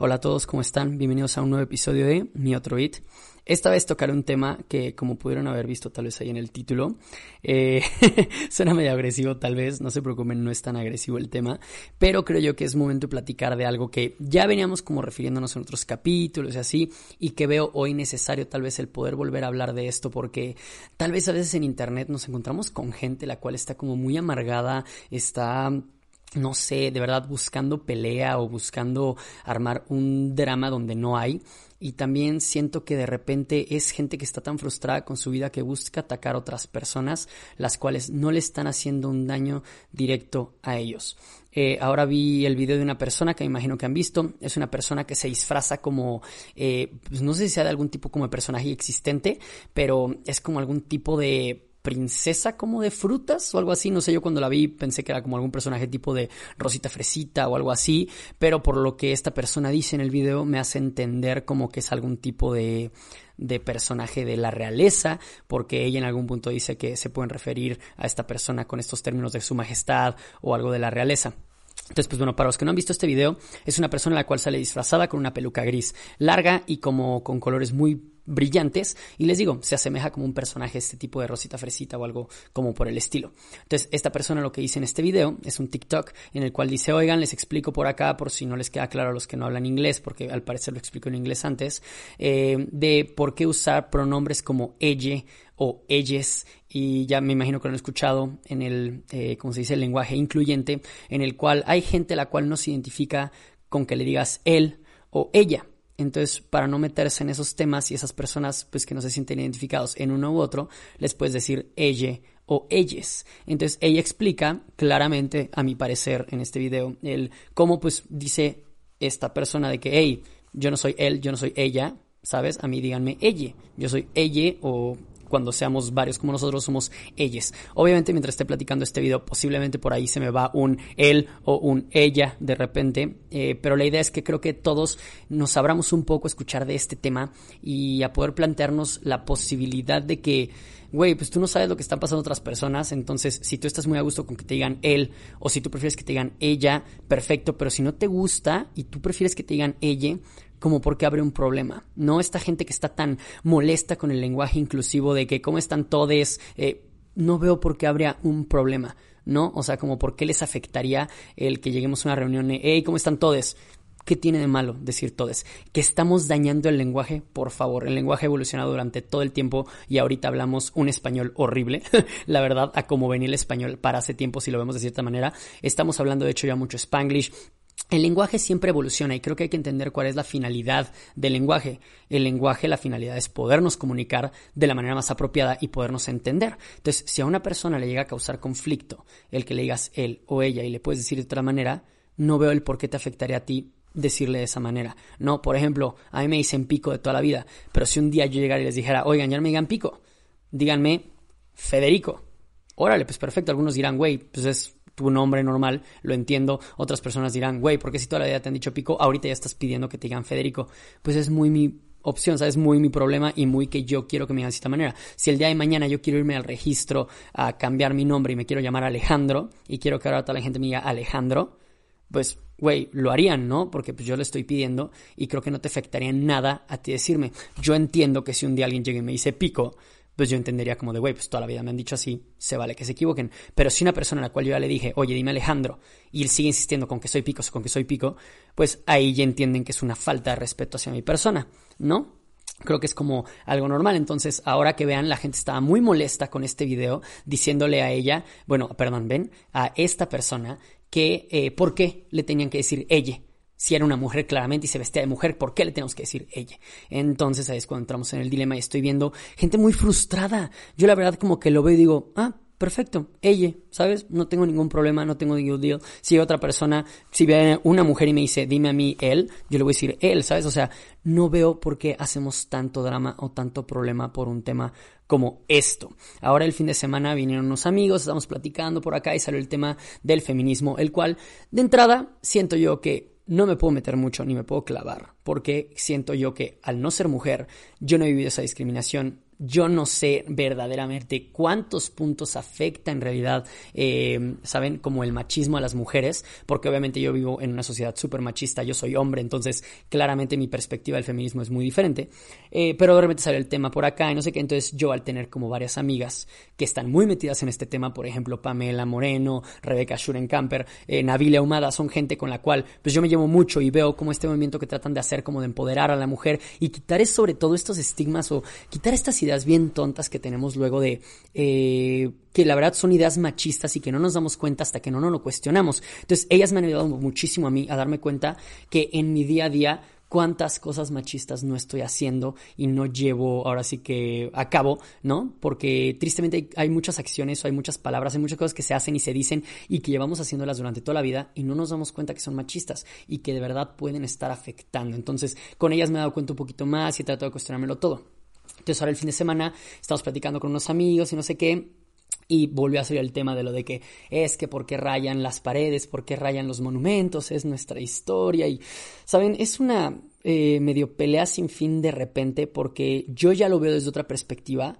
Hola a todos, ¿cómo están? Bienvenidos a un nuevo episodio de Mi Otro Beat. Esta vez tocaré un tema que, como pudieron haber visto tal vez ahí en el título, eh, suena medio agresivo tal vez, no se preocupen, no es tan agresivo el tema, pero creo yo que es momento de platicar de algo que ya veníamos como refiriéndonos en otros capítulos y así, y que veo hoy necesario tal vez el poder volver a hablar de esto, porque tal vez a veces en internet nos encontramos con gente la cual está como muy amargada, está no sé, de verdad buscando pelea o buscando armar un drama donde no hay. Y también siento que de repente es gente que está tan frustrada con su vida que busca atacar a otras personas, las cuales no le están haciendo un daño directo a ellos. Eh, ahora vi el video de una persona que me imagino que han visto. Es una persona que se disfraza como, eh, pues no sé si sea de algún tipo como de personaje existente, pero es como algún tipo de princesa como de frutas o algo así. No sé, yo cuando la vi pensé que era como algún personaje tipo de Rosita Fresita o algo así, pero por lo que esta persona dice en el video me hace entender como que es algún tipo de de personaje de la realeza, porque ella en algún punto dice que se pueden referir a esta persona con estos términos de su majestad o algo de la realeza. Entonces, pues bueno, para los que no han visto este video, es una persona la cual sale disfrazada con una peluca gris larga y como con colores muy brillantes y les digo, se asemeja como un personaje este tipo de Rosita Fresita o algo como por el estilo. Entonces, esta persona lo que dice en este video es un TikTok en el cual dice, oigan, les explico por acá, por si no les queda claro a los que no hablan inglés, porque al parecer lo explico en inglés antes, eh, de por qué usar pronombres como ella o ellas y ya me imagino que lo han escuchado en el, eh, como se dice, el lenguaje incluyente, en el cual hay gente la cual no se identifica con que le digas él o ella. Entonces, para no meterse en esos temas y esas personas pues que no se sienten identificados en uno u otro, les puedes decir ella o ellas. Entonces, ella explica claramente, a mi parecer, en este video, el cómo pues dice esta persona de que, hey, yo no soy él, yo no soy ella, ¿sabes? A mí díganme ella. Yo soy ella o cuando seamos varios como nosotros somos ellas. Obviamente mientras esté platicando este video posiblemente por ahí se me va un él o un ella de repente, eh, pero la idea es que creo que todos nos abramos un poco a escuchar de este tema y a poder plantearnos la posibilidad de que güey, pues tú no sabes lo que están pasando otras personas, entonces si tú estás muy a gusto con que te digan él o si tú prefieres que te digan ella, perfecto, pero si no te gusta y tú prefieres que te digan ella, como porque abre un problema. No esta gente que está tan molesta con el lenguaje inclusivo de que cómo están todes, eh, no veo por qué habría un problema, ¿no? O sea, como por qué les afectaría el que lleguemos a una reunión de, hey, ¿cómo están todes? ¿Qué tiene de malo decir todes? Que estamos dañando el lenguaje, por favor. El lenguaje ha evolucionado durante todo el tiempo y ahorita hablamos un español horrible. la verdad, a como venía el español para hace tiempo, si lo vemos de cierta manera. Estamos hablando, de hecho, ya mucho spanglish. El lenguaje siempre evoluciona y creo que hay que entender cuál es la finalidad del lenguaje. El lenguaje, la finalidad es podernos comunicar de la manera más apropiada y podernos entender. Entonces, si a una persona le llega a causar conflicto el que le digas él o ella y le puedes decir de otra manera, no veo el por qué te afectaría a ti decirle de esa manera. No, por ejemplo, a mí me dicen pico de toda la vida, pero si un día yo llegara y les dijera, oigan, ya no me digan pico, díganme Federico. Órale, pues perfecto. Algunos dirán, güey, pues es tu nombre normal, lo entiendo. Otras personas dirán, güey, porque si toda la vida te han dicho Pico, ahorita ya estás pidiendo que te digan Federico. Pues es muy mi opción, ¿sabes? Muy mi problema y muy que yo quiero que me digan de esta manera. Si el día de mañana yo quiero irme al registro a cambiar mi nombre y me quiero llamar Alejandro y quiero que ahora toda la gente me diga Alejandro, pues, güey, lo harían, ¿no? Porque pues yo le estoy pidiendo y creo que no te afectaría en nada a ti decirme. Yo entiendo que si un día alguien llega y me dice Pico, pues yo entendería como de, güey, pues toda la vida me han dicho así, se vale que se equivoquen. Pero si una persona a la cual yo ya le dije, oye, dime Alejandro, y él sigue insistiendo con que soy pico, con que soy pico, pues ahí ya entienden que es una falta de respeto hacia mi persona, ¿no? Creo que es como algo normal. Entonces, ahora que vean, la gente estaba muy molesta con este video, diciéndole a ella, bueno, perdón, ven, a esta persona, que eh, por qué le tenían que decir ella si era una mujer claramente y se vestía de mujer, ¿por qué le tenemos que decir ella? Entonces ahí es cuando entramos en el dilema y estoy viendo gente muy frustrada. Yo la verdad como que lo veo y digo, ah, perfecto, ella, ¿sabes? No tengo ningún problema, no tengo ningún deal. Si otra persona, si ve una mujer y me dice, dime a mí él, yo le voy a decir él, ¿sabes? O sea, no veo por qué hacemos tanto drama o tanto problema por un tema como esto. Ahora el fin de semana vinieron unos amigos, estamos platicando por acá y salió el tema del feminismo, el cual de entrada siento yo que no me puedo meter mucho ni me puedo clavar, porque siento yo que al no ser mujer, yo no he vivido esa discriminación, yo no sé verdaderamente cuántos puntos afecta en realidad, eh, ¿saben? Como el machismo a las mujeres, porque obviamente yo vivo en una sociedad súper machista, yo soy hombre, entonces claramente mi perspectiva del feminismo es muy diferente, eh, pero de repente sale el tema por acá y no sé qué, entonces yo al tener como varias amigas que están muy metidas en este tema, por ejemplo Pamela Moreno, Rebeca Schurenkamper, eh, Nabila Humada, son gente con la cual pues yo me llevo mucho y veo como este movimiento que tratan de hacer como de empoderar a la mujer y quitar sobre todo estos estigmas o quitar estas ideas bien tontas que tenemos luego de eh, que la verdad son ideas machistas y que no nos damos cuenta hasta que no nos lo cuestionamos. Entonces, ellas me han ayudado muchísimo a mí a darme cuenta que en mi día a día cuántas cosas machistas no estoy haciendo y no llevo ahora sí que a cabo, ¿no? Porque tristemente hay, muchas acciones o hay muchas palabras, hay muchas cosas que se hacen y se dicen y que llevamos haciéndolas durante toda la vida y no nos damos cuenta que son machistas y que de verdad pueden estar afectando. Entonces, con ellas me he dado cuenta un poquito más y he tratado de cuestionármelo todo. Entonces ahora el fin de semana estamos platicando con unos amigos y no sé qué. Y volvió a salir el tema de lo de que es que por qué rayan las paredes, por qué rayan los monumentos, es nuestra historia. Y, ¿saben? Es una eh, medio pelea sin fin de repente porque yo ya lo veo desde otra perspectiva,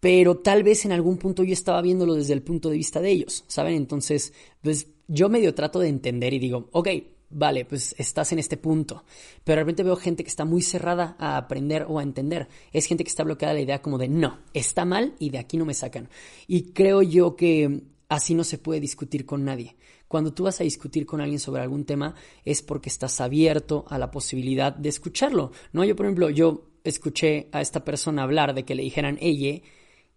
pero tal vez en algún punto yo estaba viéndolo desde el punto de vista de ellos, ¿saben? Entonces, pues yo medio trato de entender y digo, ok, vale, pues estás en este punto. Pero de repente veo gente que está muy cerrada a aprender o a entender. Es gente que está bloqueada la idea como de no, está mal y de aquí no me sacan. Y creo yo que así no se puede discutir con nadie. Cuando tú vas a discutir con alguien sobre algún tema es porque estás abierto a la posibilidad de escucharlo. No, yo por ejemplo, yo escuché a esta persona hablar de que le dijeran ella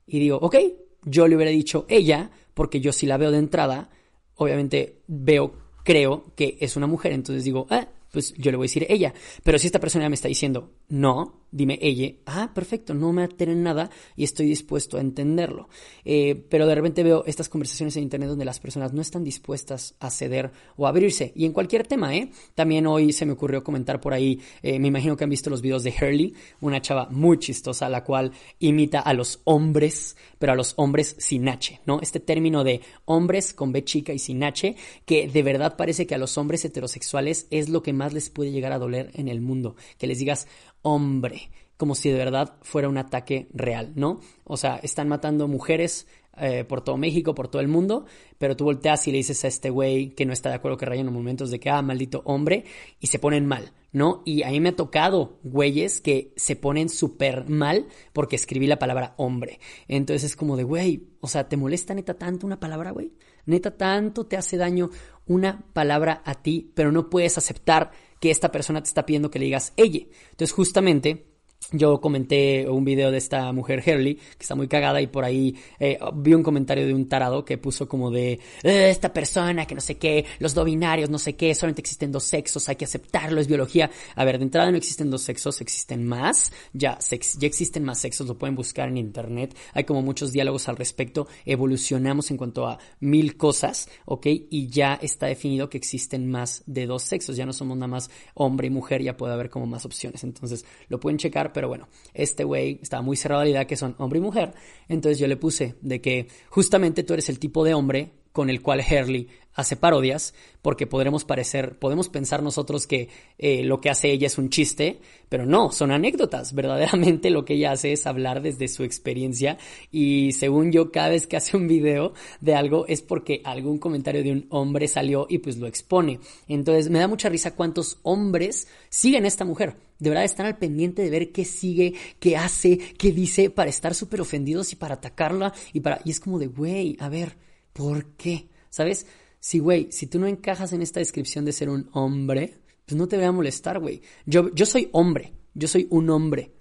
y digo, ok, yo le hubiera dicho ella porque yo si la veo de entrada, obviamente veo creo que es una mujer, entonces digo, ah, pues yo le voy a decir ella. Pero si esta persona me está diciendo, no, dime ella, ah, perfecto, no me en nada y estoy dispuesto a entenderlo. Eh, pero de repente veo estas conversaciones en Internet donde las personas no están dispuestas a ceder o a abrirse. Y en cualquier tema, ¿eh? También hoy se me ocurrió comentar por ahí, eh, me imagino que han visto los videos de Hurley, una chava muy chistosa, la cual imita a los hombres, pero a los hombres sin H, ¿no? Este término de hombres con B chica y sin H, que de verdad parece que a los hombres heterosexuales es lo que más les puede llegar a doler en el mundo. Que les digas hombre, como si de verdad fuera un ataque real, ¿no? O sea, están matando mujeres eh, por todo México, por todo el mundo, pero tú volteas y le dices a este güey que no está de acuerdo que rayan los momentos de que, ah, maldito hombre, y se ponen mal, ¿no? Y a mí me ha tocado güeyes que se ponen súper mal porque escribí la palabra hombre. Entonces es como de, güey, o sea, ¿te molesta neta tanto una palabra, güey? Neta tanto te hace daño una palabra a ti, pero no puedes aceptar que esta persona te está pidiendo que le digas ella. Entonces, justamente yo comenté un video de esta mujer Hurley, que está muy cagada, y por ahí eh, vi un comentario de un tarado que puso como de eh, esta persona que no sé qué, los do binarios, no sé qué, solamente existen dos sexos, hay que aceptarlo, es biología. A ver, de entrada no existen dos sexos, existen más, ya, ya existen más sexos, lo pueden buscar en internet, hay como muchos diálogos al respecto, evolucionamos en cuanto a mil cosas, ¿ok? Y ya está definido que existen más de dos sexos, ya no somos nada más hombre y mujer, ya puede haber como más opciones. Entonces, lo pueden checar pero bueno, este güey estaba muy cerrado a la idea que son hombre y mujer, entonces yo le puse de que justamente tú eres el tipo de hombre con el cual Hurley hace parodias, porque podremos parecer, podemos pensar nosotros que eh, lo que hace ella es un chiste, pero no, son anécdotas. Verdaderamente lo que ella hace es hablar desde su experiencia y según yo, cada vez que hace un video de algo es porque algún comentario de un hombre salió y pues lo expone. Entonces me da mucha risa cuántos hombres siguen a esta mujer. De verdad están al pendiente de ver qué sigue, qué hace, qué dice para estar súper ofendidos y para atacarla y para... Y es como de, güey, a ver, ¿por qué? ¿Sabes? Si, güey, si tú no encajas en esta descripción de ser un hombre, pues no te voy a molestar, güey. Yo, yo soy hombre, yo soy un hombre.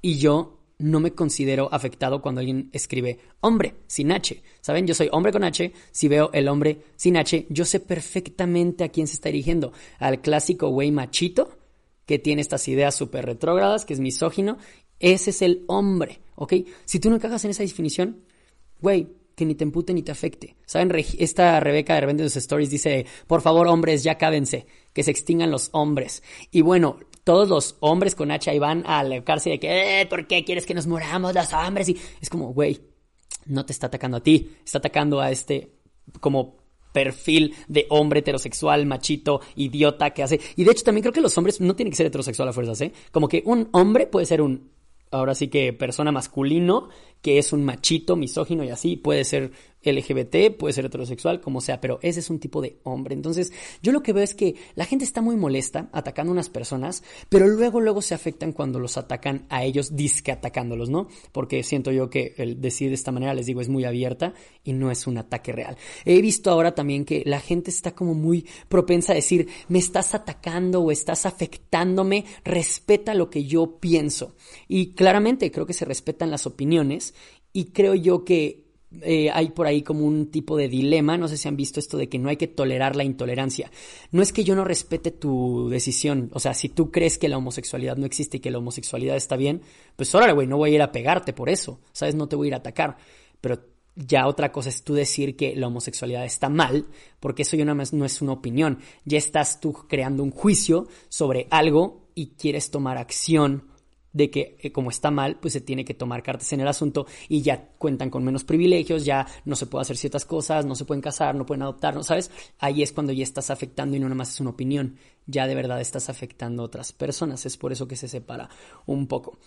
Y yo no me considero afectado cuando alguien escribe hombre sin H. ¿Saben? Yo soy hombre con H. Si veo el hombre sin H, yo sé perfectamente a quién se está dirigiendo. Al clásico güey machito que tiene estas ideas súper retrógradas, que es misógino. Ese es el hombre, ¿ok? Si tú no encajas en esa definición, güey, que ni te empute ni te afecte. ¿Saben? Esta Rebeca de repente en sus stories dice, por favor, hombres, ya cábense, que se extingan los hombres. Y bueno, todos los hombres con H ahí van a alejarse de que, eh, ¿por qué quieres que nos moramos los hombres? Y es como, güey, no te está atacando a ti, está atacando a este como perfil de hombre heterosexual, machito, idiota que hace. Y de hecho también creo que los hombres no tienen que ser heterosexual a fuerzas, ¿eh? Como que un hombre puede ser un ahora sí que persona masculino, que es un machito, misógino y así, puede ser LGBT, puede ser heterosexual, como sea, pero ese es un tipo de hombre. Entonces, yo lo que veo es que la gente está muy molesta atacando a unas personas, pero luego, luego se afectan cuando los atacan a ellos, disque atacándolos, ¿no? Porque siento yo que el decir de esta manera, les digo, es muy abierta y no es un ataque real. He visto ahora también que la gente está como muy propensa a decir, me estás atacando o estás afectándome, respeta lo que yo pienso. Y claramente creo que se respetan las opiniones y creo yo que eh, hay por ahí como un tipo de dilema, no sé si han visto esto de que no hay que tolerar la intolerancia. No es que yo no respete tu decisión, o sea, si tú crees que la homosexualidad no existe y que la homosexualidad está bien, pues órale, güey, no voy a ir a pegarte por eso, ¿sabes? No te voy a ir a atacar, pero ya otra cosa es tú decir que la homosexualidad está mal, porque eso ya no es una opinión, ya estás tú creando un juicio sobre algo y quieres tomar acción de que eh, como está mal, pues se tiene que tomar cartas en el asunto y ya cuentan con menos privilegios, ya no se puede hacer ciertas cosas, no se pueden casar, no pueden adoptar, ¿no sabes? Ahí es cuando ya estás afectando y no nada más es una opinión, ya de verdad estás afectando a otras personas, es por eso que se separa un poco.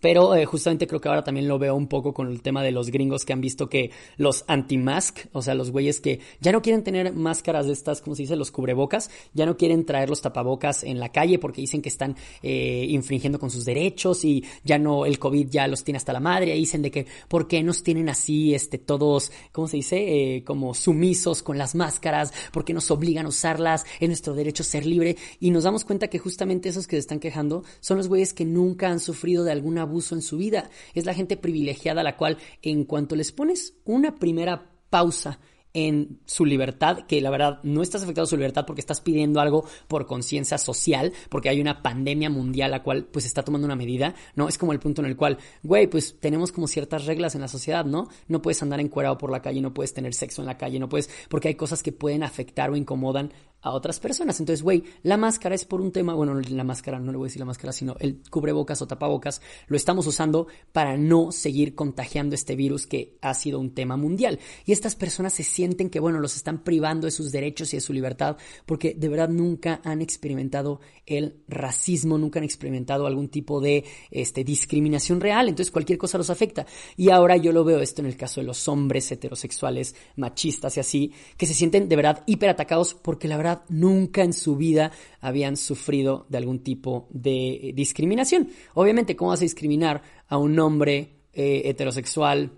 Pero eh, justamente creo que ahora también lo veo un poco con el tema de los gringos que han visto que los anti-mask, o sea, los güeyes que ya no quieren tener máscaras de estas, como se dice, los cubrebocas, ya no quieren traer los tapabocas en la calle porque dicen que están eh, infringiendo con sus derechos y ya no, el COVID ya los tiene hasta la madre, dicen de que, ¿por qué nos tienen así, este, todos, ¿cómo se dice? Eh, como sumisos con las máscaras, ¿por qué nos obligan a usarlas? Es nuestro derecho ser libre. Y nos damos cuenta que justamente esos que se están quejando son los güeyes que nunca han sufrido de alguna abuso en su vida. Es la gente privilegiada a la cual en cuanto les pones una primera pausa en su libertad, que la verdad no estás afectando su libertad porque estás pidiendo algo por conciencia social, porque hay una pandemia mundial la cual pues está tomando una medida, ¿no? Es como el punto en el cual, güey, pues tenemos como ciertas reglas en la sociedad, ¿no? No puedes andar encuerado por la calle, no puedes tener sexo en la calle, no puedes, porque hay cosas que pueden afectar o incomodan a otras personas. Entonces, güey, la máscara es por un tema, bueno, la máscara, no le voy a decir la máscara, sino el cubrebocas o tapabocas, lo estamos usando para no seguir contagiando este virus que ha sido un tema mundial. Y estas personas se sienten que, bueno, los están privando de sus derechos y de su libertad porque de verdad nunca han experimentado el racismo, nunca han experimentado algún tipo de este, discriminación real. Entonces, cualquier cosa los afecta. Y ahora yo lo veo esto en el caso de los hombres heterosexuales, machistas y así, que se sienten de verdad hiperatacados porque la verdad nunca en su vida habían sufrido de algún tipo de discriminación. Obviamente, ¿cómo vas a discriminar a un hombre eh, heterosexual,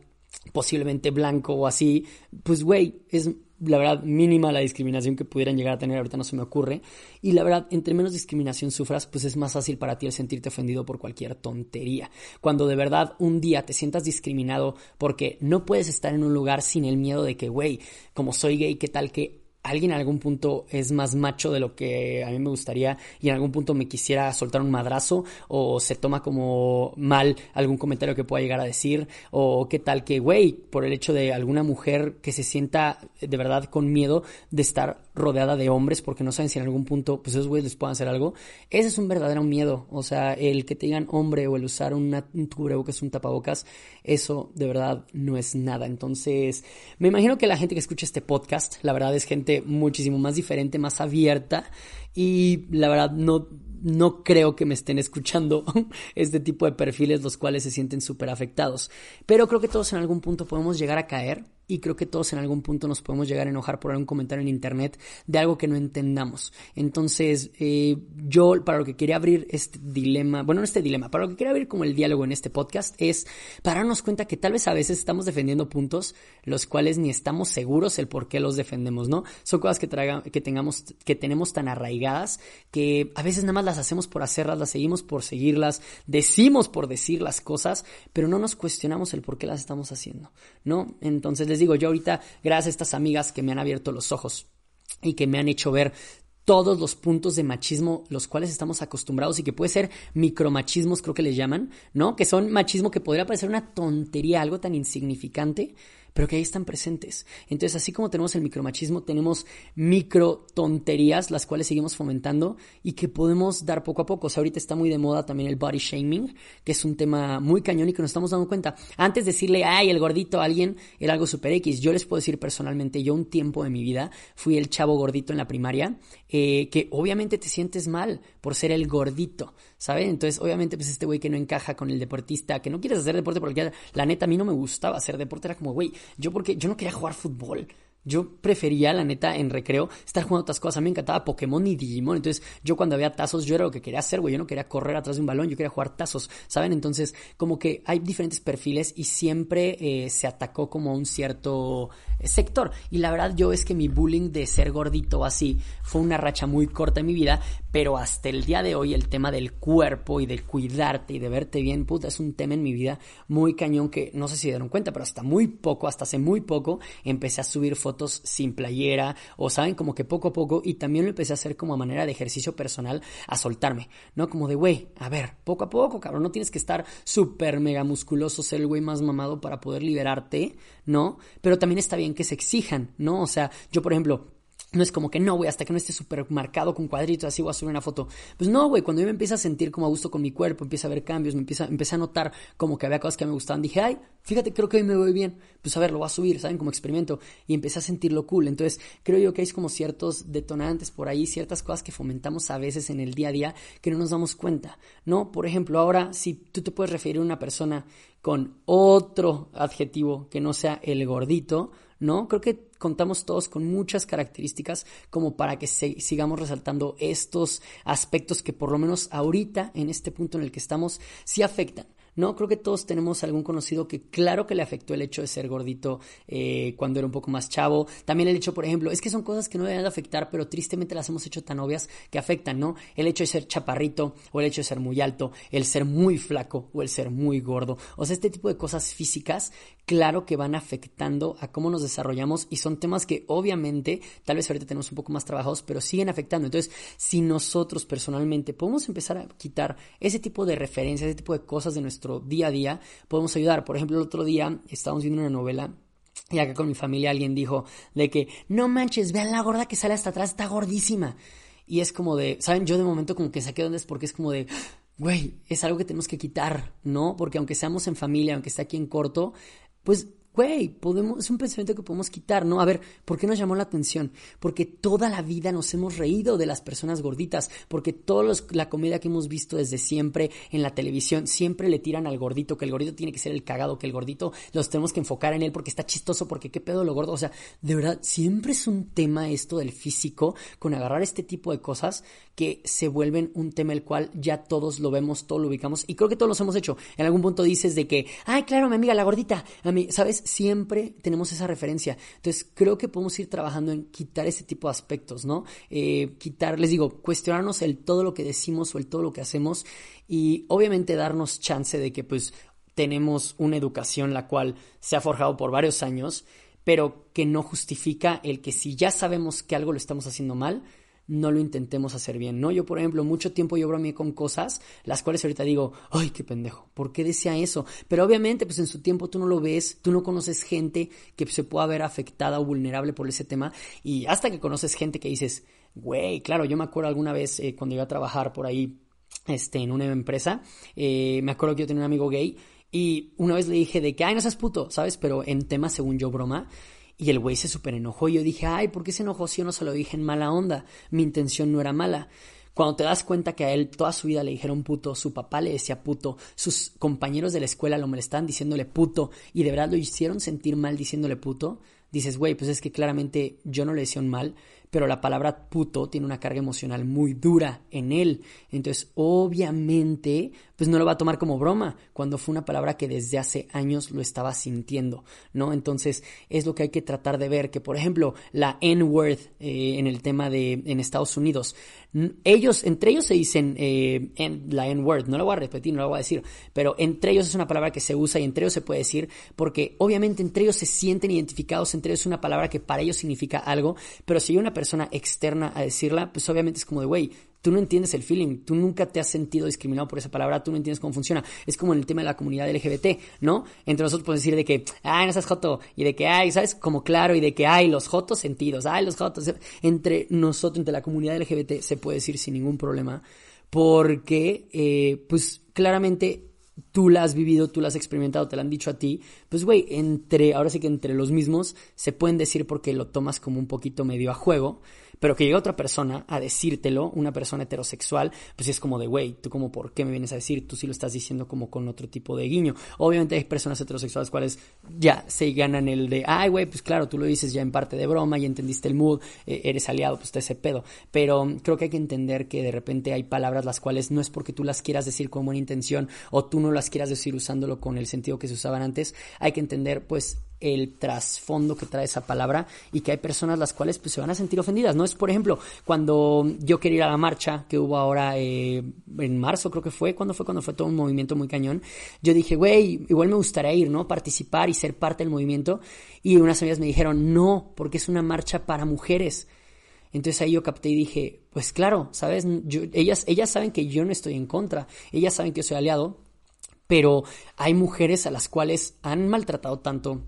posiblemente blanco o así? Pues, güey, es la verdad mínima la discriminación que pudieran llegar a tener, ahorita no se me ocurre. Y la verdad, entre menos discriminación sufras, pues es más fácil para ti el sentirte ofendido por cualquier tontería. Cuando de verdad un día te sientas discriminado porque no puedes estar en un lugar sin el miedo de que, güey, como soy gay, ¿qué tal que alguien en algún punto es más macho de lo que a mí me gustaría y en algún punto me quisiera soltar un madrazo o se toma como mal algún comentario que pueda llegar a decir o qué tal que, güey, por el hecho de alguna mujer que se sienta de verdad con miedo de estar rodeada de hombres porque no saben si en algún punto pues esos güeyes les puedan hacer algo, ese es un verdadero miedo, o sea, el que te digan hombre o el usar una, un cubrebocas, un tapabocas, eso de verdad no es nada. Entonces, me imagino que la gente que escucha este podcast, la verdad es gente muchísimo más diferente, más abierta y la verdad no, no creo que me estén escuchando este tipo de perfiles los cuales se sienten súper afectados. Pero creo que todos en algún punto podemos llegar a caer y creo que todos en algún punto nos podemos llegar a enojar por algún comentario en internet de algo que no entendamos. Entonces, eh, yo para lo que quería abrir este dilema, bueno, no este dilema, para lo que quería abrir como el diálogo en este podcast es para darnos cuenta que tal vez a veces estamos defendiendo puntos los cuales ni estamos seguros el por qué los defendemos, ¿no? Son cosas que, traigan, que tengamos, que tenemos tan arraigadas que a veces nada más las hacemos por hacerlas, las seguimos por seguirlas, decimos por decir las cosas, pero no nos cuestionamos el por qué las estamos haciendo, ¿no? Entonces, digo, yo ahorita, gracias a estas amigas que me han abierto los ojos y que me han hecho ver todos los puntos de machismo los cuales estamos acostumbrados y que puede ser micromachismos, creo que les llaman, ¿no? Que son machismo que podría parecer una tontería, algo tan insignificante, pero que ahí están presentes. Entonces, así como tenemos el micromachismo, tenemos micro tonterías, las cuales seguimos fomentando y que podemos dar poco a poco. O sea, ahorita está muy de moda también el body shaming, que es un tema muy cañón y que nos estamos dando cuenta. Antes de decirle, ay, el gordito a alguien era algo super X, yo les puedo decir personalmente, yo un tiempo de mi vida fui el chavo gordito en la primaria, que obviamente te sientes mal por ser el gordito, ¿sabes? Entonces, obviamente, pues este güey que no encaja con el deportista, que no quieres hacer deporte porque la neta a mí no me gustaba hacer deporte, era como, güey, yo porque yo no quería jugar fútbol. Yo prefería, la neta, en recreo, estar jugando otras cosas. A mí me encantaba Pokémon y Digimon. Entonces, yo cuando había tazos, yo era lo que quería hacer, güey. Yo no quería correr atrás de un balón, yo quería jugar tazos, ¿saben? Entonces, como que hay diferentes perfiles y siempre eh, se atacó como un cierto sector. Y la verdad, yo es que mi bullying de ser gordito así fue una racha muy corta en mi vida, pero hasta el día de hoy el tema del cuerpo y de cuidarte y de verte bien, puta, es un tema en mi vida muy cañón que no sé si dieron cuenta, pero hasta muy poco, hasta hace muy poco, empecé a subir fotos sin playera o saben como que poco a poco y también lo empecé a hacer como a manera de ejercicio personal a soltarme, ¿no? Como de, güey, a ver, poco a poco, cabrón, no tienes que estar súper mega musculoso, ser el güey más mamado para poder liberarte, ¿no? Pero también está bien que se exijan, ¿no? O sea, yo por ejemplo, no es como que no, güey, hasta que no esté súper marcado con cuadritos, así voy a subir una foto. Pues no, güey, cuando yo me empiezo a sentir como a gusto con mi cuerpo, empiezo a ver cambios, me empieza, empecé a notar como que había cosas que me gustaban, dije, ay, fíjate, creo que hoy me voy bien. Pues a ver, lo voy a subir, ¿saben? Como experimento. Y empecé a sentirlo cool. Entonces, creo yo que hay como ciertos detonantes por ahí, ciertas cosas que fomentamos a veces en el día a día que no nos damos cuenta, ¿no? Por ejemplo, ahora, si tú te puedes referir a una persona con otro adjetivo que no sea el gordito, ¿no? Creo que contamos todos con muchas características como para que sigamos resaltando estos aspectos que por lo menos ahorita, en este punto en el que estamos, sí afectan. No, creo que todos tenemos algún conocido que claro que le afectó el hecho de ser gordito eh, cuando era un poco más chavo. También el hecho, por ejemplo, es que son cosas que no deben de afectar, pero tristemente las hemos hecho tan obvias que afectan, ¿no? El hecho de ser chaparrito o el hecho de ser muy alto, el ser muy flaco o el ser muy gordo. O sea, este tipo de cosas físicas, claro que van afectando a cómo nos desarrollamos y son temas que obviamente tal vez ahorita tenemos un poco más trabajados, pero siguen afectando. Entonces, si nosotros personalmente podemos empezar a quitar ese tipo de referencias, ese tipo de cosas de nuestro día a día, podemos ayudar. Por ejemplo, el otro día estábamos viendo una novela y acá con mi familia alguien dijo de que no manches, vean la gorda que sale hasta atrás, está gordísima. Y es como de, ¿saben? Yo de momento como que saqué dónde es porque es como de, güey, es algo que tenemos que quitar, ¿no? Porque aunque seamos en familia, aunque esté aquí en corto, pues güey, podemos, es un pensamiento que podemos quitar, ¿no? A ver, ¿por qué nos llamó la atención? Porque toda la vida nos hemos reído de las personas gorditas, porque toda la comida que hemos visto desde siempre en la televisión, siempre le tiran al gordito, que el gordito tiene que ser el cagado, que el gordito los tenemos que enfocar en él porque está chistoso, porque qué pedo lo gordo, o sea, de verdad, siempre es un tema esto del físico, con agarrar este tipo de cosas que se vuelven un tema el cual ya todos lo vemos, todos lo ubicamos, y creo que todos los hemos hecho. En algún punto dices de que, ay, claro, mi amiga, la gordita, a mí, ¿sabes? Siempre tenemos esa referencia. Entonces, creo que podemos ir trabajando en quitar ese tipo de aspectos, ¿no? Eh, quitar, les digo, cuestionarnos el todo lo que decimos o el todo lo que hacemos y obviamente darnos chance de que pues tenemos una educación la cual se ha forjado por varios años, pero que no justifica el que si ya sabemos que algo lo estamos haciendo mal, no lo intentemos hacer bien, ¿no? Yo, por ejemplo, mucho tiempo yo bromeé con cosas, las cuales ahorita digo, ay, qué pendejo, ¿por qué decía eso? Pero obviamente, pues en su tiempo tú no lo ves, tú no conoces gente que se pueda ver afectada o vulnerable por ese tema, y hasta que conoces gente que dices, güey, claro, yo me acuerdo alguna vez eh, cuando iba a trabajar por ahí, este, en una empresa, eh, me acuerdo que yo tenía un amigo gay, y una vez le dije de que, ay, no seas puto, ¿sabes? Pero en tema, según yo, broma, y el güey se super enojó y yo dije, ay, ¿por qué se enojó si yo no se lo dije en mala onda? Mi intención no era mala. Cuando te das cuenta que a él toda su vida le dijeron puto, su papá le decía puto, sus compañeros de la escuela lo molestaban diciéndole puto y de verdad lo hicieron sentir mal diciéndole puto, dices, güey, pues es que claramente yo no le decía un mal, pero la palabra puto tiene una carga emocional muy dura en él. Entonces, obviamente, pues no lo va a tomar como broma, cuando fue una palabra que desde hace años lo estaba sintiendo, ¿no? Entonces, es lo que hay que tratar de ver, que por ejemplo, la N-word eh, en el tema de en Estados Unidos, ellos, entre ellos se dicen eh, la N-word, no lo voy a repetir, no lo voy a decir, pero entre ellos es una palabra que se usa y entre ellos se puede decir, porque obviamente entre ellos se sienten identificados, entre ellos es una palabra que para ellos significa algo, pero si hay una persona externa a decirla, pues obviamente es como de, güey, tú no entiendes el feeling, tú nunca te has sentido discriminado por esa palabra, tú no entiendes cómo funciona. Es como en el tema de la comunidad LGBT, ¿no? Entre nosotros podemos decir de que, ay, no seas joto, y de que, ay, ¿sabes? Como claro, y de que, ay, los jotos sentidos, ay, los jotos. Entre nosotros, entre la comunidad LGBT, se puede decir sin ningún problema, porque, eh, pues, claramente tú la has vivido, tú la has experimentado, te la han dicho a ti, pues güey, entre, ahora sí que entre los mismos se pueden decir porque lo tomas como un poquito medio a juego, pero que llegue otra persona a decírtelo, una persona heterosexual, pues es como de, güey, tú como, ¿por qué me vienes a decir? Tú sí lo estás diciendo como con otro tipo de guiño. Obviamente hay personas heterosexuales cuales ya se ganan el de, ay, güey, pues claro, tú lo dices ya en parte de broma, y entendiste el mood, eh, eres aliado, pues te ese pedo. Pero creo que hay que entender que de repente hay palabras las cuales no es porque tú las quieras decir con buena intención o tú no las quieras decir usándolo con el sentido que se usaban antes, hay que entender, pues, el trasfondo que trae esa palabra y que hay personas las cuales pues, se van a sentir ofendidas. No es, por ejemplo, cuando yo quería ir a la marcha que hubo ahora eh, en marzo, creo que fue, cuando fue cuando fue todo un movimiento muy cañón, yo dije, güey, igual me gustaría ir, ¿no? Participar y ser parte del movimiento. Y unas amigas me dijeron, no, porque es una marcha para mujeres. Entonces ahí yo capté y dije, pues claro, ¿sabes? ellas, ellas saben que yo no estoy en contra, ellas saben que yo soy aliado, pero hay mujeres a las cuales han maltratado tanto,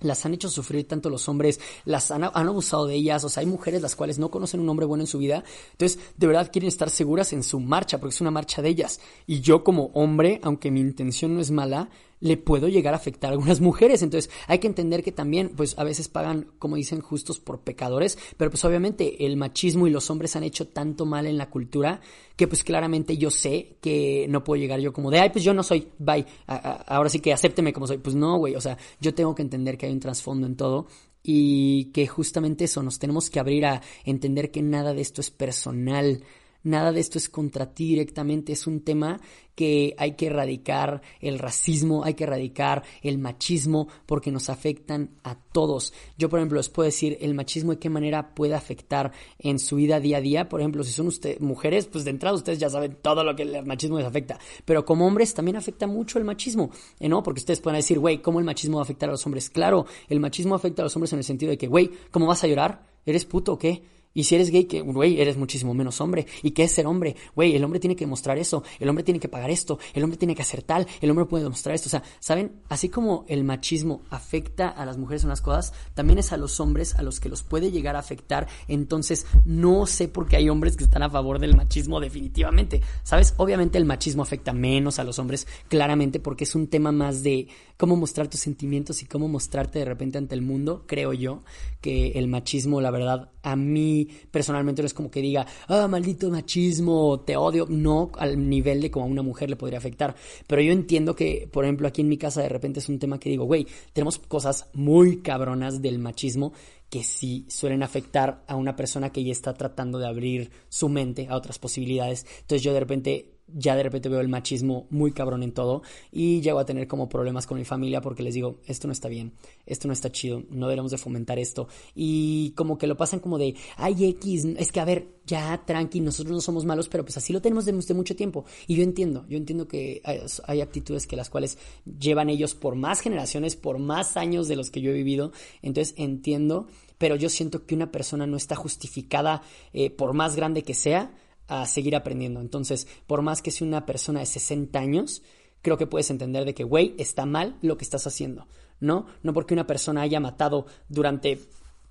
las han hecho sufrir tanto los hombres, las han, han, abusado de ellas, o sea, hay mujeres las cuales no conocen un hombre bueno en su vida, entonces de verdad quieren estar seguras en su marcha, porque es una marcha de ellas. Y yo como hombre, aunque mi intención no es mala, le puedo llegar a afectar a algunas mujeres. Entonces hay que entender que también, pues a veces pagan, como dicen, justos por pecadores, pero pues obviamente el machismo y los hombres han hecho tanto mal en la cultura que pues claramente yo sé que no puedo llegar yo como de, ay, pues yo no soy, bye, ahora sí que acépteme como soy. Pues no, güey, o sea, yo tengo que entender que hay un trasfondo en todo y que justamente eso, nos tenemos que abrir a entender que nada de esto es personal, Nada de esto es contra ti directamente, es un tema que hay que erradicar el racismo, hay que erradicar el machismo porque nos afectan a todos. Yo, por ejemplo, les puedo decir el machismo de qué manera puede afectar en su vida día a día. Por ejemplo, si son ustedes mujeres, pues de entrada ustedes ya saben todo lo que el machismo les afecta. Pero como hombres también afecta mucho el machismo, ¿eh? ¿no? Porque ustedes pueden decir, güey, ¿cómo el machismo va a afectar a los hombres? Claro, el machismo afecta a los hombres en el sentido de que, güey, ¿cómo vas a llorar? ¿Eres puto o qué? Y si eres gay, que, güey, eres muchísimo menos hombre. ¿Y qué es ser hombre? Güey, el hombre tiene que demostrar eso, el hombre tiene que pagar esto, el hombre tiene que hacer tal, el hombre puede demostrar esto. O sea, ¿saben? Así como el machismo afecta a las mujeres en unas cosas, también es a los hombres a los que los puede llegar a afectar. Entonces, no sé por qué hay hombres que están a favor del machismo definitivamente. ¿Sabes? Obviamente el machismo afecta menos a los hombres, claramente, porque es un tema más de cómo mostrar tus sentimientos y cómo mostrarte de repente ante el mundo, creo yo, que el machismo, la verdad, a mí personalmente no es como que diga, ah, maldito machismo, te odio, no al nivel de como a una mujer le podría afectar. Pero yo entiendo que, por ejemplo, aquí en mi casa de repente es un tema que digo, güey, tenemos cosas muy cabronas del machismo que sí suelen afectar a una persona que ya está tratando de abrir su mente a otras posibilidades. Entonces yo de repente ya de repente veo el machismo muy cabrón en todo y llego a tener como problemas con mi familia porque les digo, esto no está bien, esto no está chido, no debemos de fomentar esto y como que lo pasan como de, ay X, es que a ver, ya tranqui, nosotros no somos malos, pero pues así lo tenemos desde mucho tiempo y yo entiendo, yo entiendo que hay, actitudes que las cuales llevan ellos por más generaciones, por más años de los que yo he vivido, entonces entiendo, pero yo siento que una persona no está justificada eh, por más grande que sea, a seguir aprendiendo. Entonces, por más que sea una persona de 60 años, creo que puedes entender de que, güey, está mal lo que estás haciendo, ¿no? No porque una persona haya matado durante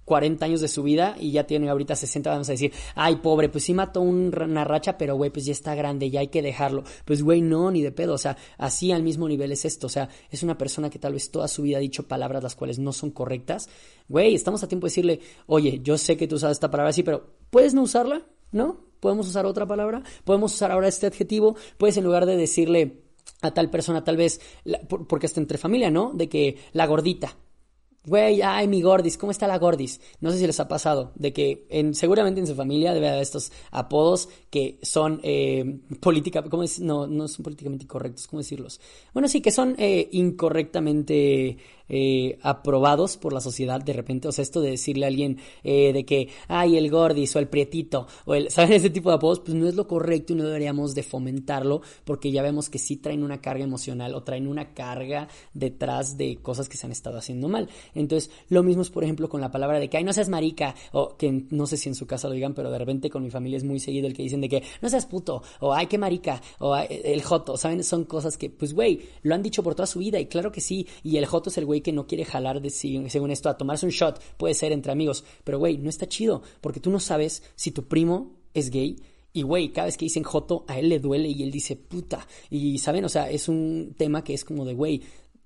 40 años de su vida y ya tiene ahorita 60, vamos a decir, ay, pobre, pues sí mató una racha, pero güey, pues ya está grande, ya hay que dejarlo. Pues güey, no, ni de pedo, o sea, así al mismo nivel es esto, o sea, es una persona que tal vez toda su vida ha dicho palabras las cuales no son correctas. Güey, estamos a tiempo de decirle, oye, yo sé que tú usas esta palabra así, pero ¿puedes no usarla? ¿No? podemos usar otra palabra, podemos usar ahora este adjetivo, puedes en lugar de decirle a tal persona tal vez, porque está entre familia, ¿no? De que la gordita. Güey, ay, mi gordis, ¿cómo está la gordis? No sé si les ha pasado, de que en, seguramente en su familia debe haber estos apodos que son eh, política, ¿cómo es? No, no son políticamente incorrectos, ¿cómo decirlos? Bueno, sí, que son eh, incorrectamente eh, aprobados por la sociedad de repente. O sea, esto de decirle a alguien eh, de que, ay, el gordis o el prietito, o el, ¿saben? Ese tipo de apodos, pues no es lo correcto y no deberíamos de fomentarlo porque ya vemos que sí traen una carga emocional o traen una carga detrás de cosas que se han estado haciendo mal. Entonces, lo mismo es, por ejemplo, con la palabra de que, ay, no seas marica, o que no sé si en su casa lo digan, pero de repente con mi familia es muy seguido el que dicen de que, no seas puto, o ay, qué marica, o el joto, ¿saben? Son cosas que, pues, güey, lo han dicho por toda su vida y claro que sí, y el joto es el güey que no quiere jalar de según esto a tomarse un shot, puede ser entre amigos, pero güey, no está chido, porque tú no sabes si tu primo es gay y güey, cada vez que dicen joto, a él le duele y él dice puta. Y saben, o sea, es un tema que es como de güey,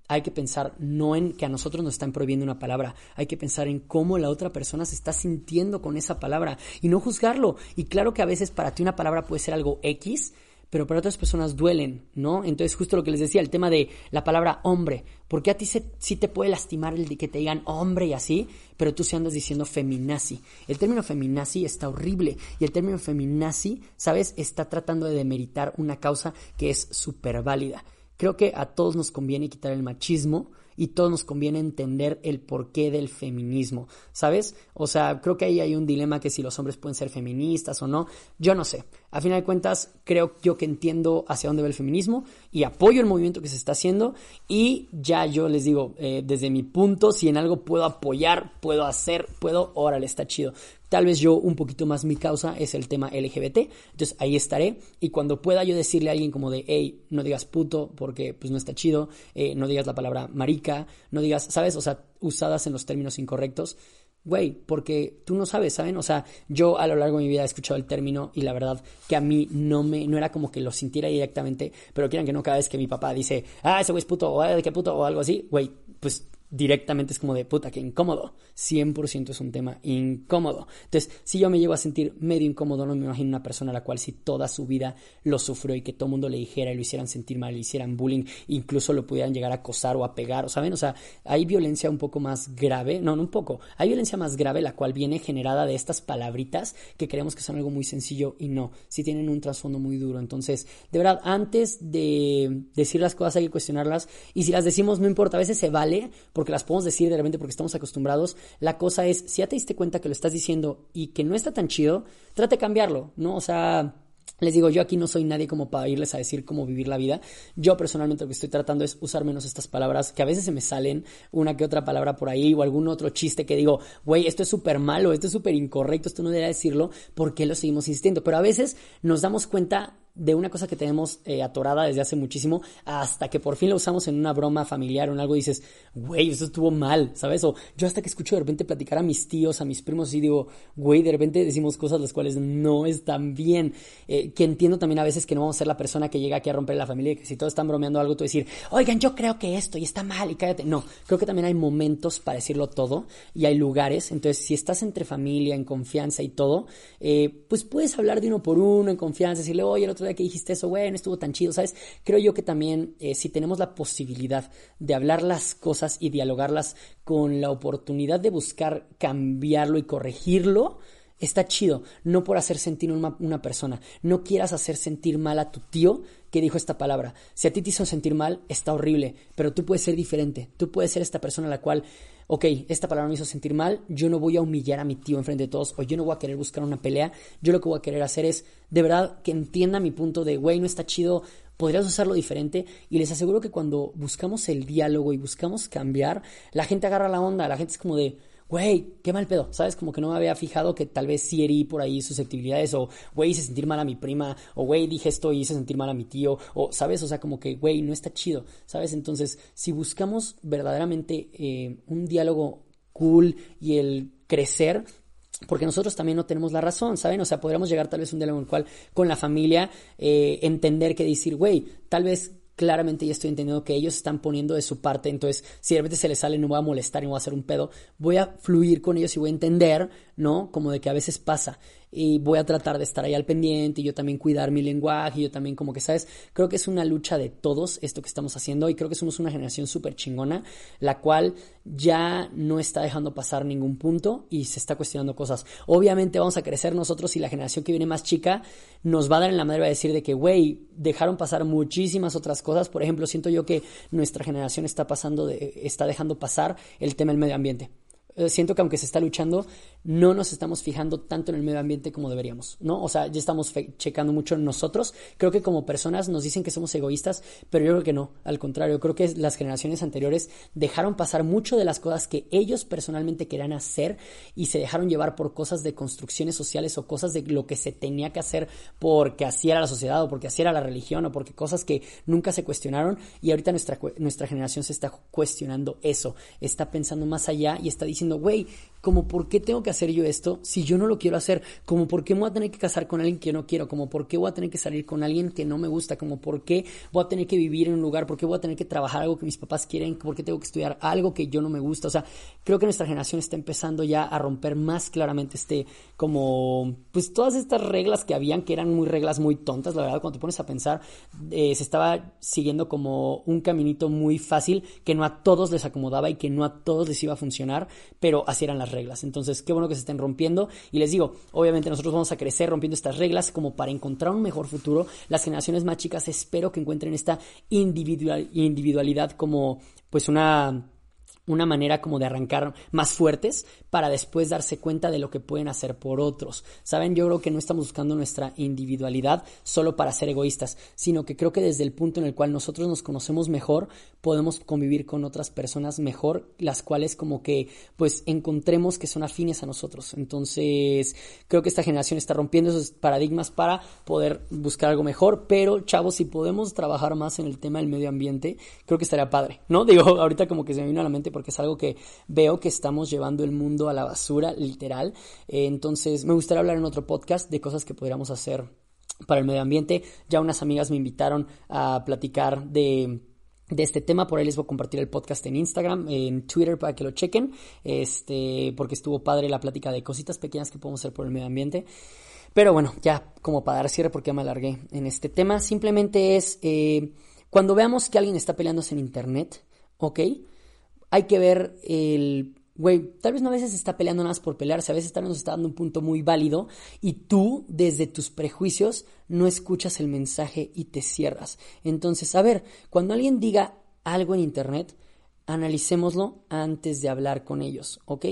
hay que pensar no en que a nosotros nos están prohibiendo una palabra, hay que pensar en cómo la otra persona se está sintiendo con esa palabra y no juzgarlo. Y claro que a veces para ti una palabra puede ser algo X, pero para otras personas duelen, ¿no? Entonces, justo lo que les decía, el tema de la palabra hombre, porque a ti sí te puede lastimar el de que te digan hombre y así, pero tú se andas diciendo feminazi. El término feminazi está horrible y el término feminazi, ¿sabes? Está tratando de demeritar una causa que es súper válida. Creo que a todos nos conviene quitar el machismo, y todos nos conviene entender el porqué del feminismo, ¿sabes? O sea, creo que ahí hay un dilema que si los hombres pueden ser feministas o no, yo no sé. A final de cuentas, creo yo que entiendo hacia dónde va el feminismo y apoyo el movimiento que se está haciendo y ya yo les digo, eh, desde mi punto, si en algo puedo apoyar, puedo hacer, puedo, órale, está chido. Tal vez yo un poquito más mi causa es el tema LGBT, entonces ahí estaré y cuando pueda yo decirle a alguien como de, hey, no digas puto porque pues no está chido, eh, no digas la palabra marica, no digas, ¿sabes? O sea, usadas en los términos incorrectos, güey, porque tú no sabes, ¿saben? O sea, yo a lo largo de mi vida he escuchado el término y la verdad que a mí no me, no era como que lo sintiera directamente, pero quieran que no, cada vez que mi papá dice, ah, ese güey es puto, o de qué puto, o algo así, güey, pues directamente es como de puta, que incómodo. 100% es un tema incómodo. Entonces, si yo me llego a sentir medio incómodo, no me imagino una persona a la cual si toda su vida lo sufrió y que todo el mundo le dijera y lo hicieran sentir mal, le hicieran bullying, incluso lo pudieran llegar a acosar o a pegar, saben, o sea, hay violencia un poco más grave, no, no un poco, hay violencia más grave la cual viene generada de estas palabritas que creemos que son algo muy sencillo y no, si tienen un trasfondo muy duro. Entonces, de verdad, antes de decir las cosas hay que cuestionarlas y si las decimos no importa, a veces se vale las podemos decir de repente porque estamos acostumbrados. La cosa es, si ya te diste cuenta que lo estás diciendo y que no está tan chido, trate de cambiarlo, ¿no? O sea, les digo, yo aquí no soy nadie como para irles a decir cómo vivir la vida. Yo personalmente lo que estoy tratando es usar menos estas palabras, que a veces se me salen una que otra palabra por ahí o algún otro chiste que digo, güey, esto es súper malo, esto es súper incorrecto, esto no debería decirlo, ¿por qué lo seguimos insistiendo? Pero a veces nos damos cuenta de una cosa que tenemos eh, atorada desde hace muchísimo hasta que por fin la usamos en una broma familiar o en algo y dices, güey, eso estuvo mal, ¿sabes? O yo hasta que escucho de repente platicar a mis tíos, a mis primos y digo, güey, de repente decimos cosas las cuales no están bien. Eh, que entiendo también a veces que no vamos a ser la persona que llega aquí a romper la familia y que si todos están bromeando algo, tú decir, oigan, yo creo que esto y está mal y cállate. No, creo que también hay momentos para decirlo todo y hay lugares. Entonces, si estás entre familia, en confianza y todo, eh, pues puedes hablar de uno por uno en confianza, decirle, oye, el otro que dijiste eso, güey, no estuvo tan chido, ¿sabes? Creo yo que también eh, si tenemos la posibilidad de hablar las cosas y dialogarlas con la oportunidad de buscar cambiarlo y corregirlo, está chido, no por hacer sentir una, una, persona. No quieras hacer sentir mal a tu tío que dijo esta palabra. Si a ti te hizo sentir mal, está horrible, pero tú puedes ser diferente. Tú puedes ser esta persona a la cual ok, esta palabra me hizo sentir mal, yo no voy a humillar a mi tío enfrente de todos, o yo no voy a querer buscar una pelea, yo lo que voy a querer hacer es, de verdad, que entienda mi punto de, güey, no está chido, podrías usarlo diferente, y les aseguro que cuando buscamos el diálogo y buscamos cambiar, la gente agarra la onda, la gente es como de, güey, qué mal pedo, ¿sabes? Como que no me había fijado que tal vez sí herí por ahí susceptibilidades, o güey, hice sentir mal a mi prima, o güey, dije esto y hice sentir mal a mi tío, o, ¿sabes? O sea, como que, güey, no está chido, ¿sabes? Entonces, si buscamos verdaderamente eh, un diálogo cool y el crecer, porque nosotros también no tenemos la razón, ¿saben? O sea, podríamos llegar tal vez a un diálogo en el cual con la familia eh, entender que decir, güey, tal vez claramente ya estoy entendiendo que ellos están poniendo de su parte, entonces si de repente se les sale no voy a molestar no voy a hacer un pedo, voy a fluir con ellos y voy a entender, ¿no? Como de que a veces pasa. Y voy a tratar de estar ahí al pendiente y yo también cuidar mi lenguaje, y yo también como que, ¿sabes? Creo que es una lucha de todos esto que estamos haciendo y creo que somos una generación súper chingona, la cual ya no está dejando pasar ningún punto y se está cuestionando cosas. Obviamente vamos a crecer nosotros y la generación que viene más chica nos va a dar en la madre va a decir de que, güey, dejaron pasar muchísimas otras cosas. Por ejemplo, siento yo que nuestra generación está pasando de, está dejando pasar el tema del medio ambiente. Eh, siento que aunque se está luchando, no nos estamos fijando tanto en el medio ambiente como deberíamos, ¿no? O sea, ya estamos checando mucho en nosotros. Creo que como personas nos dicen que somos egoístas, pero yo creo que no. Al contrario, creo que las generaciones anteriores dejaron pasar mucho de las cosas que ellos personalmente querían hacer y se dejaron llevar por cosas de construcciones sociales o cosas de lo que se tenía que hacer porque así era la sociedad o porque así era la religión o porque cosas que nunca se cuestionaron y ahorita nuestra, nuestra generación se está cuestionando eso, está pensando más allá y está diciendo güey, como por qué tengo que hacer yo esto si yo no lo quiero hacer, como por qué me voy a tener que casar con alguien que no quiero, como por qué voy a tener que salir con alguien que no me gusta, como por qué voy a tener que vivir en un lugar, por qué voy a tener que trabajar algo que mis papás quieren, por qué tengo que estudiar algo que yo no me gusta, o sea, creo que nuestra generación está empezando ya a romper más claramente este, como, pues todas estas reglas que habían, que eran muy reglas muy tontas, la verdad, cuando te pones a pensar, eh, se estaba siguiendo como un caminito muy fácil que no a todos les acomodaba y que no a todos les iba a funcionar, pero así eran las reglas. Entonces, qué bueno que se estén rompiendo. Y les digo, obviamente nosotros vamos a crecer rompiendo estas reglas como para encontrar un mejor futuro. Las generaciones más chicas espero que encuentren esta individualidad como pues una una manera como de arrancar más fuertes para después darse cuenta de lo que pueden hacer por otros. Saben, yo creo que no estamos buscando nuestra individualidad solo para ser egoístas, sino que creo que desde el punto en el cual nosotros nos conocemos mejor, podemos convivir con otras personas mejor, las cuales como que pues encontremos que son afines a nosotros. Entonces, creo que esta generación está rompiendo esos paradigmas para poder buscar algo mejor, pero chavos, si podemos trabajar más en el tema del medio ambiente, creo que estaría padre, ¿no? Digo, ahorita como que se me vino a la mente porque es algo que veo que estamos llevando el mundo a la basura, literal. Eh, entonces, me gustaría hablar en otro podcast de cosas que podríamos hacer para el medio ambiente. Ya unas amigas me invitaron a platicar de de este tema. Por ahí les voy a compartir el podcast en Instagram, en Twitter para que lo chequen, este, porque estuvo padre la plática de cositas pequeñas que podemos hacer por el medio ambiente. Pero bueno, ya como para dar cierre, porque ya me alargué en este tema, simplemente es eh, cuando veamos que alguien está peleándose en internet, ¿ok? Hay que ver el güey, tal vez no a veces está peleando nada más por pelearse, a veces tal vez nos está dando un punto muy válido y tú, desde tus prejuicios, no escuchas el mensaje y te cierras. Entonces, a ver, cuando alguien diga algo en internet, analicémoslo antes de hablar con ellos, ¿ok?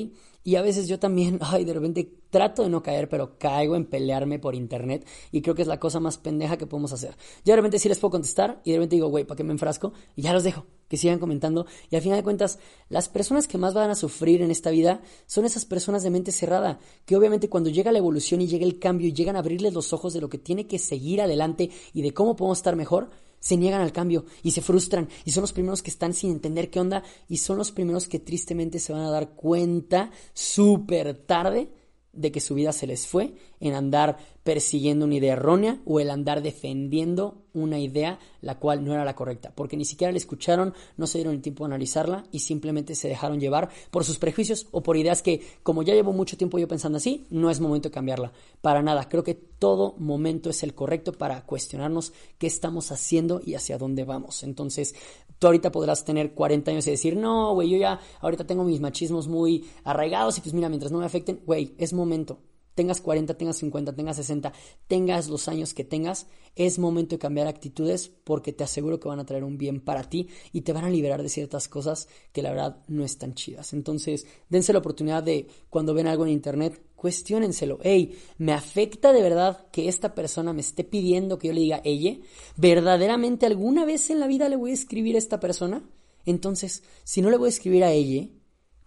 Y a veces yo también, ay, de repente trato de no caer, pero caigo en pelearme por internet y creo que es la cosa más pendeja que podemos hacer. Yo de repente sí les puedo contestar y de repente digo, güey, ¿para qué me enfrasco? Y ya los dejo, que sigan comentando. Y al final de cuentas, las personas que más van a sufrir en esta vida son esas personas de mente cerrada, que obviamente cuando llega la evolución y llega el cambio y llegan a abrirles los ojos de lo que tiene que seguir adelante y de cómo podemos estar mejor, se niegan al cambio y se frustran y son los primeros que están sin entender qué onda y son los primeros que tristemente se van a dar cuenta súper tarde de que su vida se les fue en andar persiguiendo una idea errónea o el andar defendiendo una idea la cual no era la correcta, porque ni siquiera la escucharon, no se dieron el tiempo de analizarla y simplemente se dejaron llevar por sus prejuicios o por ideas que, como ya llevo mucho tiempo yo pensando así, no es momento de cambiarla. Para nada, creo que todo momento es el correcto para cuestionarnos qué estamos haciendo y hacia dónde vamos. Entonces, tú ahorita podrás tener 40 años y decir, no, güey, yo ya ahorita tengo mis machismos muy arraigados y pues mira, mientras no me afecten, güey, es momento tengas 40, tengas 50, tengas 60, tengas los años que tengas, es momento de cambiar actitudes porque te aseguro que van a traer un bien para ti y te van a liberar de ciertas cosas que la verdad no están chidas. Entonces, dense la oportunidad de cuando ven algo en internet, cuestionenselo. Hey, ¿me afecta de verdad que esta persona me esté pidiendo que yo le diga ella? ¿Verdaderamente alguna vez en la vida le voy a escribir a esta persona? Entonces, si no le voy a escribir a ella,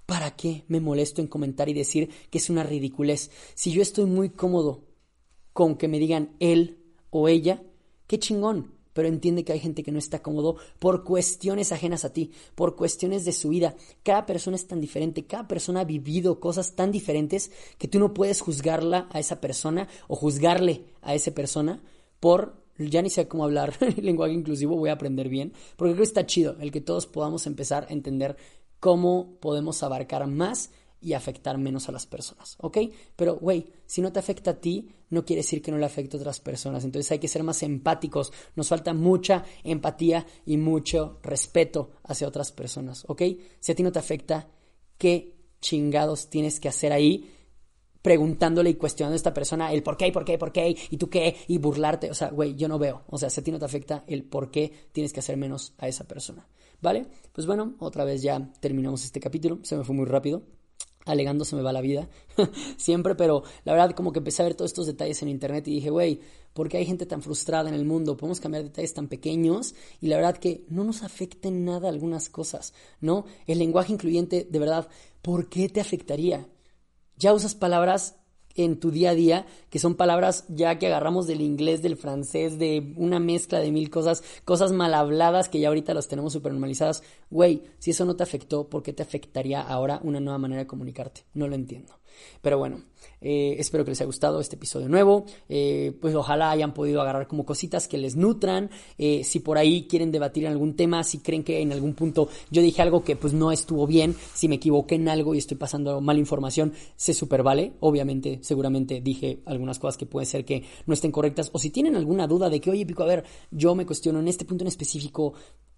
¿Para qué me molesto en comentar y decir que es una ridiculez? Si yo estoy muy cómodo con que me digan él o ella, qué chingón. Pero entiende que hay gente que no está cómodo por cuestiones ajenas a ti, por cuestiones de su vida. Cada persona es tan diferente, cada persona ha vivido cosas tan diferentes que tú no puedes juzgarla a esa persona o juzgarle a esa persona por ya ni sé cómo hablar lenguaje inclusivo, voy a aprender bien, porque creo que está chido el que todos podamos empezar a entender cómo podemos abarcar más y afectar menos a las personas, ¿ok? Pero, güey, si no te afecta a ti, no quiere decir que no le afecte a otras personas. Entonces hay que ser más empáticos. Nos falta mucha empatía y mucho respeto hacia otras personas, ¿ok? Si a ti no te afecta, ¿qué chingados tienes que hacer ahí? preguntándole y cuestionando a esta persona el por qué, por qué, por qué, y tú qué, y burlarte. O sea, güey, yo no veo. O sea, si a ti no te afecta el por qué tienes que hacer menos a esa persona. ¿Vale? Pues bueno, otra vez ya terminamos este capítulo. Se me fue muy rápido alegando se me va la vida, siempre, pero la verdad como que empecé a ver todos estos detalles en internet y dije, güey, ¿por qué hay gente tan frustrada en el mundo? Podemos cambiar detalles tan pequeños y la verdad que no nos afecten nada algunas cosas, ¿no? El lenguaje incluyente, de verdad, ¿por qué te afectaría? Ya usas palabras en tu día a día, que son palabras ya que agarramos del inglés, del francés, de una mezcla de mil cosas, cosas mal habladas que ya ahorita las tenemos súper normalizadas. Güey, si eso no te afectó, ¿por qué te afectaría ahora una nueva manera de comunicarte? No lo entiendo. Pero bueno, eh, espero que les haya gustado este episodio nuevo. Eh, pues ojalá hayan podido agarrar como cositas que les nutran. Eh, si por ahí quieren debatir en algún tema, si creen que en algún punto yo dije algo que pues no estuvo bien, si me equivoqué en algo y estoy pasando mala información, se super vale. Obviamente, seguramente dije algunas cosas que pueden ser que no estén correctas. O si tienen alguna duda de que, oye, Pico, a ver, yo me cuestiono en este punto en específico,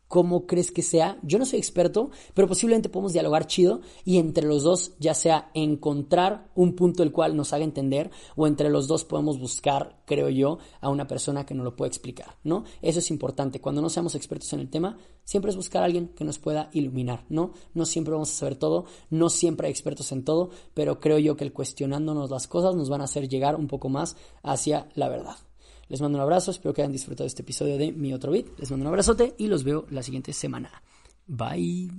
cómo crees que sea. Yo no soy experto, pero posiblemente podemos dialogar chido y entre los dos ya sea encontrar un punto el cual nos haga entender o entre los dos podemos buscar, creo yo, a una persona que nos lo pueda explicar, ¿no? Eso es importante. Cuando no seamos expertos en el tema, siempre es buscar a alguien que nos pueda iluminar, ¿no? No siempre vamos a saber todo, no siempre hay expertos en todo, pero creo yo que el cuestionándonos las cosas nos van a hacer llegar un poco más hacia la verdad. Les mando un abrazo, espero que hayan disfrutado este episodio de Mi Otro Beat. Les mando un abrazote y los veo la siguiente semana. Bye.